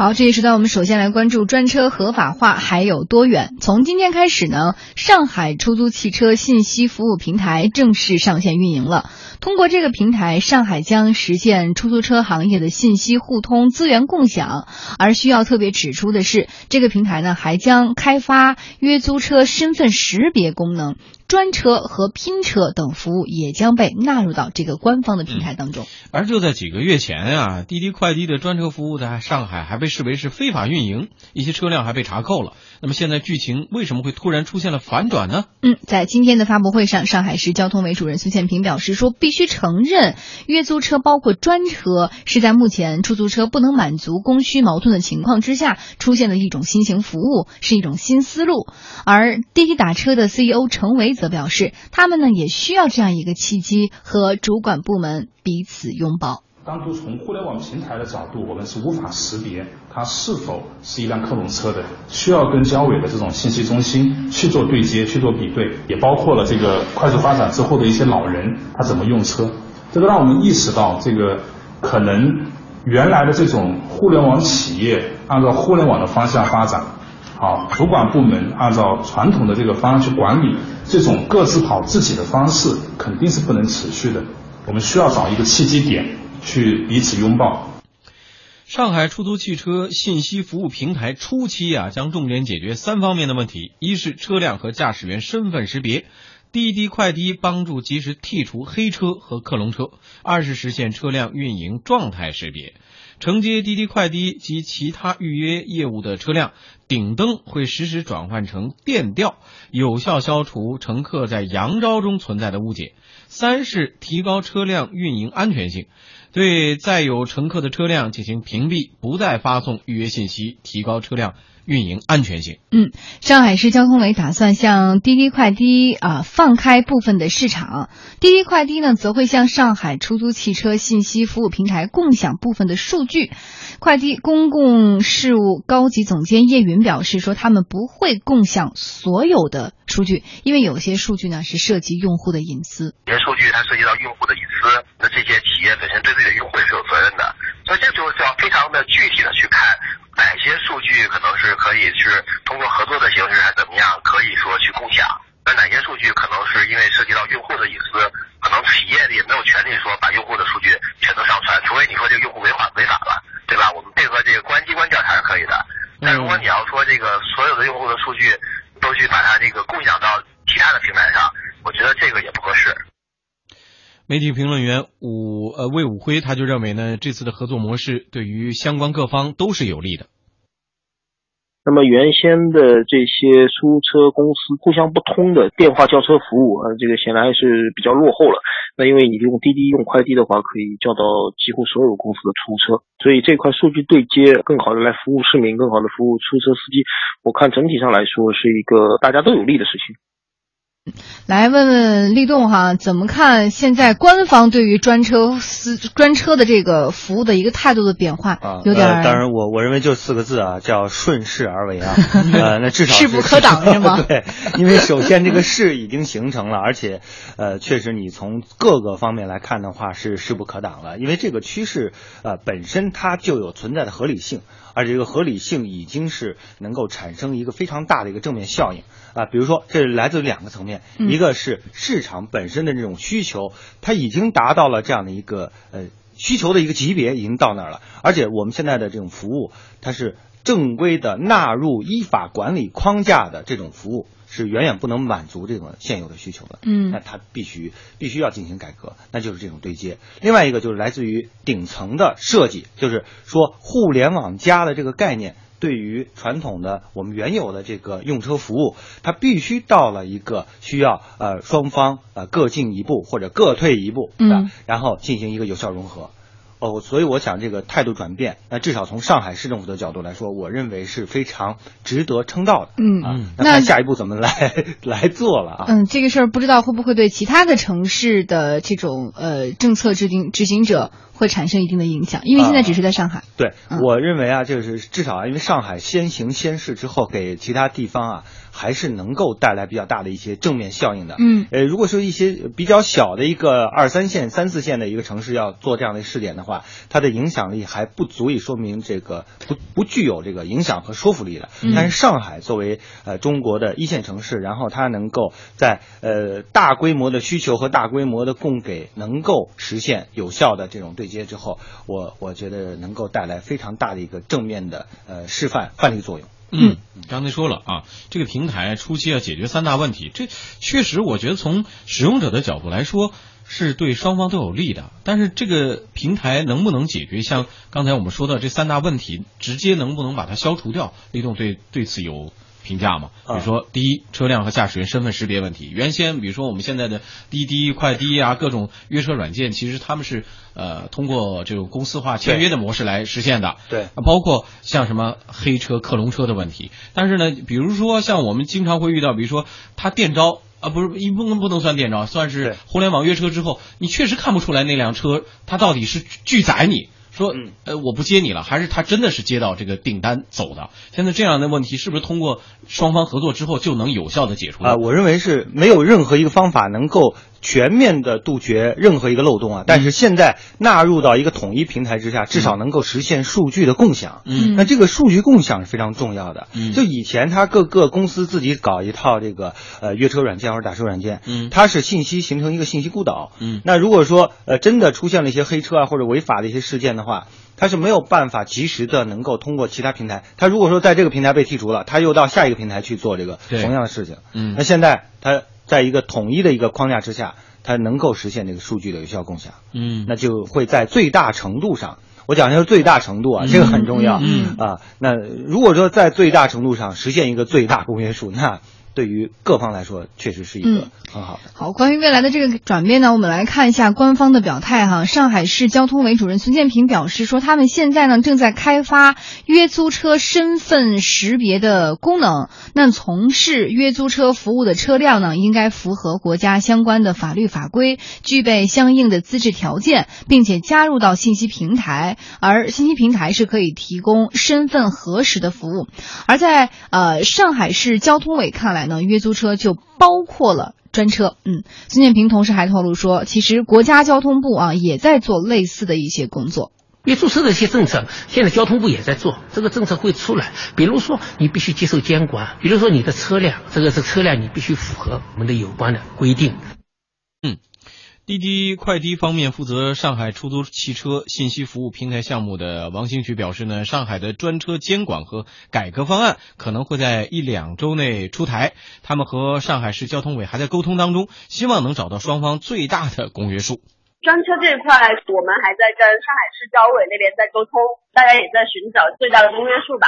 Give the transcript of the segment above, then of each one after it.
好，这一时段我们首先来关注专车合法化还有多远？从今天开始呢，上海出租汽车信息服务平台正式上线运营了。通过这个平台，上海将实现出租车行业的信息互通、资源共享。而需要特别指出的是，这个平台呢还将开发约租车身份识别功能。专车和拼车等服务也将被纳入到这个官方的平台当中。而就在几个月前啊，滴滴快滴的专车服务在上海还被视为是非法运营，一些车辆还被查扣了。那么现在剧情为什么会突然出现了反转呢？嗯，在今天的发布会上，上海市交通委主任孙建平表示说，必须承认，约租车包括专车是在目前出租车不能满足供需矛盾的情况之下出现的一种新型服务，是一种新思路。而滴滴打车的 CEO 程维。则表示，他们呢也需要这样一个契机和主管部门彼此拥抱。单独从互联网平台的角度，我们是无法识别它是否是一辆克隆车的，需要跟交委的这种信息中心去做对接、去做比对，也包括了这个快速发展之后的一些老人他怎么用车，这个让我们意识到，这个可能原来的这种互联网企业按照互联网的方向发展。好，主管部门按照传统的这个方案去管理，这种各自跑自己的方式肯定是不能持续的。我们需要找一个契机点去彼此拥抱。上海出租汽车信息服务平台初期啊，将重点解决三方面的问题：一是车辆和驾驶员身份识别，滴滴快滴帮助及时剔除黑车和克隆车；二是实现车辆运营状态识别。承接滴滴快滴及其他预约业务的车辆，顶灯会实时转换成电调，有效消除乘客在扬招中存在的误解。三是提高车辆运营安全性，对载有乘客的车辆进行屏蔽，不再发送预约信息，提高车辆。运营安全性。嗯，上海市交通委打算向滴滴快滴啊放开部分的市场，滴滴快滴呢则会向上海出租汽车信息服务平台共享部分的数据。快滴公共事务高级总监叶云表示说，他们不会共享所有的数据，因为有些数据呢是涉及用户的隐私。有些数据它涉及到用户的隐私，那这些企业本身对自己的用户也是有责任的，所以这就是要非常的具体的去看。哪些数据可能是可以是通过合作的形式，还是怎么样，可以说去共享？那哪些数据可能是因为涉及到用户的隐私，可能企业也没有权利说把用户的数据全都上传，除非你说这个用户违法违法了，对吧？我们配合这个公安机关调查是可以的。但如果你要说这个所有的用户的数据都去把它这个共享到其他的平台上，我觉得这个也不合适。媒体评论员武呃魏武辉他就认为呢，这次的合作模式对于相关各方都是有利的。那么原先的这些出租车公司互相不通的电话叫车服务，呃，这个显然还是比较落后了。那因为你用滴滴用快滴的话，可以叫到几乎所有公司的出租车，所以这块数据对接更好的来服务市民，更好的服务出租车司机，我看整体上来说是一个大家都有利的事情。来问问立栋哈，怎么看现在官方对于专车司专车的这个服务的一个态度的变化？啊，有点。当然，我我认为就四个字啊，叫顺势而为啊。呃，那至少势不可挡是吗？对，因为首先这个势已经形成了，而且呃，确实你从各个方面来看的话是势不可挡了，因为这个趋势呃本身它就有存在的合理性。而这个合理性已经是能够产生一个非常大的一个正面效应。啊，比如说这来自两个层面，一个是市场本身的这种需求，它已经达到了这样的一个呃需求的一个级别，已经到那儿了，而且我们现在的这种服务，它是正规的纳入依法管理框架的这种服务。是远远不能满足这种现有的需求的，嗯，那它必须必须要进行改革，那就是这种对接。另外一个就是来自于顶层的设计，就是说互联网加的这个概念，对于传统的我们原有的这个用车服务，它必须到了一个需要呃双方呃各进一步或者各退一步，嗯，然后进行一个有效融合。哦，所以我想这个态度转变，那至少从上海市政府的角度来说，我认为是非常值得称道的。嗯啊，那看下一步怎么来 来做了啊？嗯，这个事儿不知道会不会对其他的城市的这种呃政策制定执行者。会产生一定的影响？因为现在只是在上海。对，嗯我认为啊，就是至少啊，因为上海先行先试之后，给其他地方啊，还是能够带来比较大的一些正面效应的。嗯呃，如果说一些比较小的一个二三线、三四线的一个城市要做这样的试点的话，它的影响力还不足以说明这个不不具有这个影响和说服力的。嗯但是上海作为呃中国的一线城市，然后它能够在呃大规模的需求和大规模的供给能够实现有效的这种对接之后，我我觉得能够带来非常大的一个正面的呃示范范例作用。嗯，刚才说了啊，这个平台初期要解决三大问题，这确实我觉得从使用者的角度来说是对双方都有利的。但是这个平台能不能解决像刚才我们说的这三大问题，直接能不能把它消除掉？李总对对此有评价嘛？比如说，第一，车辆和驾驶员身份识别问题，原先比如说我们现在的滴滴、快滴啊，各种约车软件，其实他们是呃通过这种公司化签约的模式来实现的。对啊包括像什么黑车、克隆车的问题。但是呢，比如说像我们经常会遇到，比如说他电招。啊，不是，一不能不能算电招，算是互联网约车之后，你确实看不出来那辆车它到底是拒载你，说嗯呃我不接你了，还是他真的是接到这个订单走的。现在这样的问题是不是通过双方合作之后就能有效的解除？啊、我认为是没有任何一个方法能够全面的杜绝任何一个漏洞啊。但是现在纳入到一个统一平台之下，至少能够实现数据的共享。嗯那这个数据共享是非常重要的。嗯就以前它各个公司自己搞一套这个呃约车软件或者打车软件，嗯它是信息形成一个信息孤岛。嗯那如果说呃真的出现了一些黑车啊或者违法的一些事件的话，它是没有办法及时的能够通过其他平台。它如果说在这个平台被剔除了，它又到下一个平台去做这个同样的事情。嗯那现在它在一个统一的一个框架之下，它能够实现这个数据的有效共享，嗯那就会在最大程度上。我讲的是最大程度啊，这个很重要。嗯啊，那如果说在最大程度上实现一个最大公约数，那对于各方来说确实是一个嗯很好的。好，关于未来的这个转变呢，我们来看一下官方的表态哈。上海市交通委主任孙建平表示说，他们现在呢正在开发约租车身份识别的功能。那从事约租车服务的车辆呢，应该符合国家相关的法律法规，具备相应的资质条件，并且加入到信息平台。而信息平台是可以提供身份核实的服务。而在呃上海市交通委看来呢，约租车就包括了。专车，嗯，孙建平同时还透露说，其实国家交通部啊也在做类似的一些工作。约租车的一些政策，现在交通部也在做，这个政策会出来。比如说，你必须接受监管，比如说你的车辆，这个是车辆你必须符合我们的有关的规定。滴滴快滴方面负责上海出租汽车信息服务平台项目的王兴渠表示呢，上海的专车监管和改革方案可能会在一两周内出台，他们和上海市交通委还在沟通当中，希望能找到双方最大的公约数。专车这一块，我们还在跟上海市交委那边在沟通，大家也在寻找最大的公约数吧。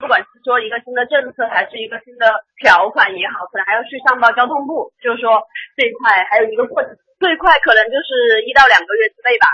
不管是说一个新的政策，还是一个新的条款也好，可能还要去上报交通部，就是说这一块还有一个过程，最快可能就是一到两个月之内吧。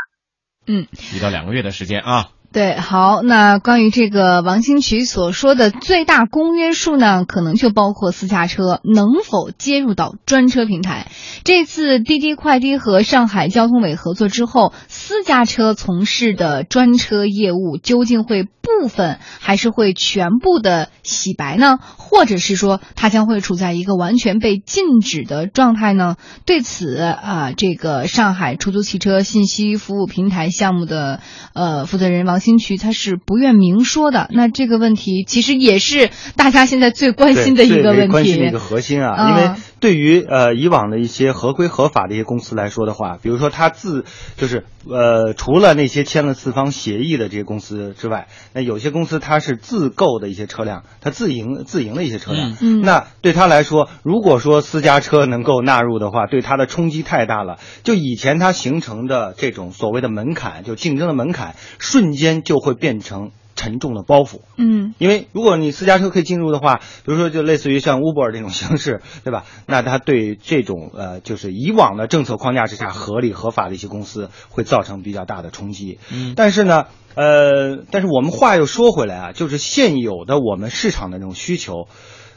嗯，一到两个月的时间啊。对，好，那关于这个王兴渠所说的最大公约数呢，可能就包括私家车能否接入到专车平台。这次滴滴快滴和上海交通委合作之后，私家车从事的专车业务究竟会部分还是会全部的洗白呢？或者是说它将会处在一个完全被禁止的状态呢？对此啊、这个上海出租汽车信息服务平台项目的呃负责人王兴渠他是不愿明说的。那这个问题其实也是大家现在最关心的一个问题关心的一个。核心啊，啊因为对于呃以往的一些合规合法的一些公司来说的话，比如说他自就是呃除了那些签了四方协议的这些公司之外，那有些公司它是自购的一些车辆，它自营自营的一些车辆，嗯那对他来说，如果说私家车能够纳入的话，对它的冲击太大了。就以前它形成的这种所谓的门槛，就竞争的门槛，瞬间就会变成沉重的包袱。嗯因为如果你私家车可以进入的话，比如说就类似于像 Uber 这种形式，对吧？那它对这种呃，就是以往的政策框架之下合理合法的一些公司会造成比较大的冲击。嗯但是呢，呃，但是我们话又说回来啊，就是现有的我们市场的这种需求，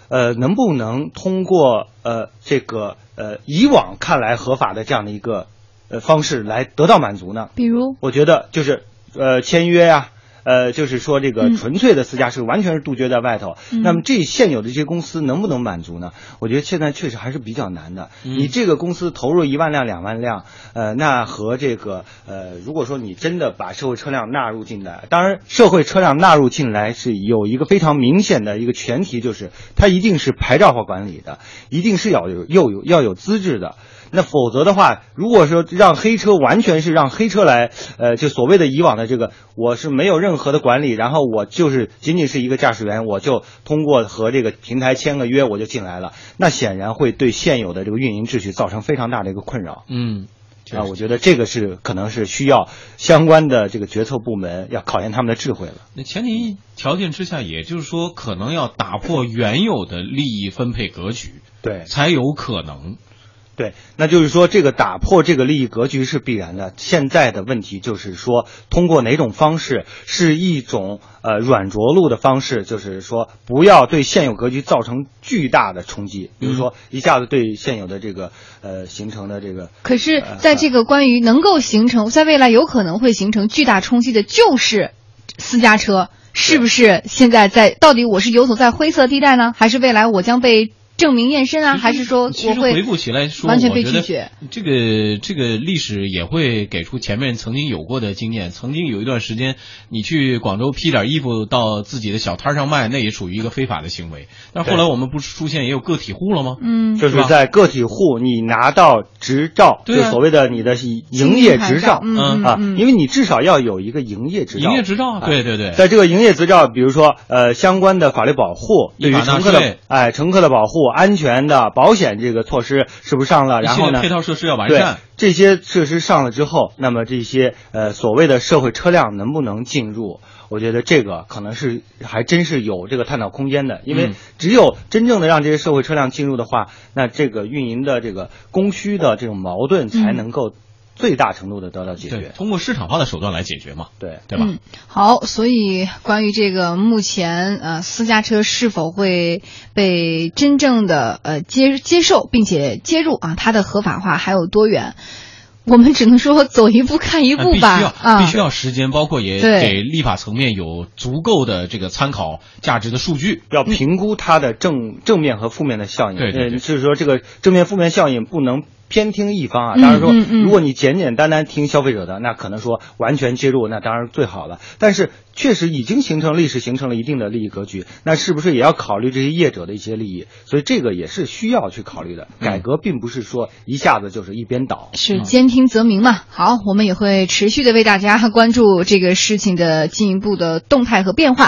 呃，能不能通过呃这个呃以往看来合法的这样的一个呃方式来得到满足呢？比如，我觉得就是呃签约呀、呃，就是说这个嗯纯粹的私家车完全是杜绝在外头。嗯那么这现有的这些公司能不能满足呢？我觉得现在确实还是比较难的。嗯你这个公司投入一万辆、两万辆，呃，那和这个呃，如果说你真的把社会车辆纳入进来，当然社会车辆纳入进来是有一个非常明显的一个前提，就是它一定是牌照化管理的，一定是要有又有要有资质的。那否则的话，如果说让黑车完全是让黑车来，呃，就所谓的以往的这个，我是没有任何的管理，然后我就是仅仅是一个驾驶员，我就通过和这个平台签个约我就进来了，那显然会对现有的这个运营秩序造成非常大的一个困扰。嗯，确啊，我觉得这个是可能是需要相关的这个决策部门要考验他们的智慧了。那前提条件之下，也就是说，可能要打破原有的利益分配格局，对才有可能。对，那就是说，这个打破这个利益格局是必然的。现在的问题就是说，通过哪种方式，是一种呃软着陆的方式，就是说不要对现有格局造成巨大的冲击，比如说一下子对现有的这个呃形成的这个可是呃在这个关于能够形成，在未来有可能会形成巨大冲击的，就是私家车，是不是？现在在到底我是游走在灰色地带呢，还是未来我将被证明验身啊？还是说我会其实回顾起来说，完全被拒绝？这个这个历史也会给出前面曾经有过的经验。曾经有一段时间，你去广州批点衣服到自己的小摊上卖，那也属于一个非法的行为。但后来我们不是出现也有个体户了吗？嗯，就是在个体户，你拿到执照，对啊就所谓的你的营业执照嗯嗯啊嗯，因为你至少要有一个营业执照。营业执照啊，对对对，在这个营业执照，比如说呃相关的法律保护，对于乘客的哎乘客的保护、安全的保险这个措施是不是上了？然后呢，配套设施要完善。这些设施上了之后，那么这些呃所谓的社会车辆能不能进入？我觉得这个可能是还真是有这个探讨空间的，因为嗯只有真正的让这些社会车辆进入的话，那这个运营的这个供需的这种矛盾才嗯能够最大程度的得到解对决，。通过市场化的手段来解决嘛，对。对吧？嗯，好，所以关于这个目前呃私家车是否会被真正的呃接接受并且接入啊，它的合法化还有多远？我们只能说走一步看一哎步吧 必须要、啊，必须要时间，包括也给立法层面有足够的这个参考价值的数据。要评估它的正正面和负面的效应。对对对呃就是说这个正面负面效应不能偏听一方啊。嗯当然说如果你简简单单听消费者的，那可能说完全介入，那当然最好了。但是确实已经形成历史形成了一定的利益格局，那是不是也要考虑这些业者的一些利益？所以这个也是需要去考虑的。嗯改革并不是说一下子就是一边倒。是兼听则明嘛。好，我们也会持续的为大家关注这个事情的进一步的动态和变化。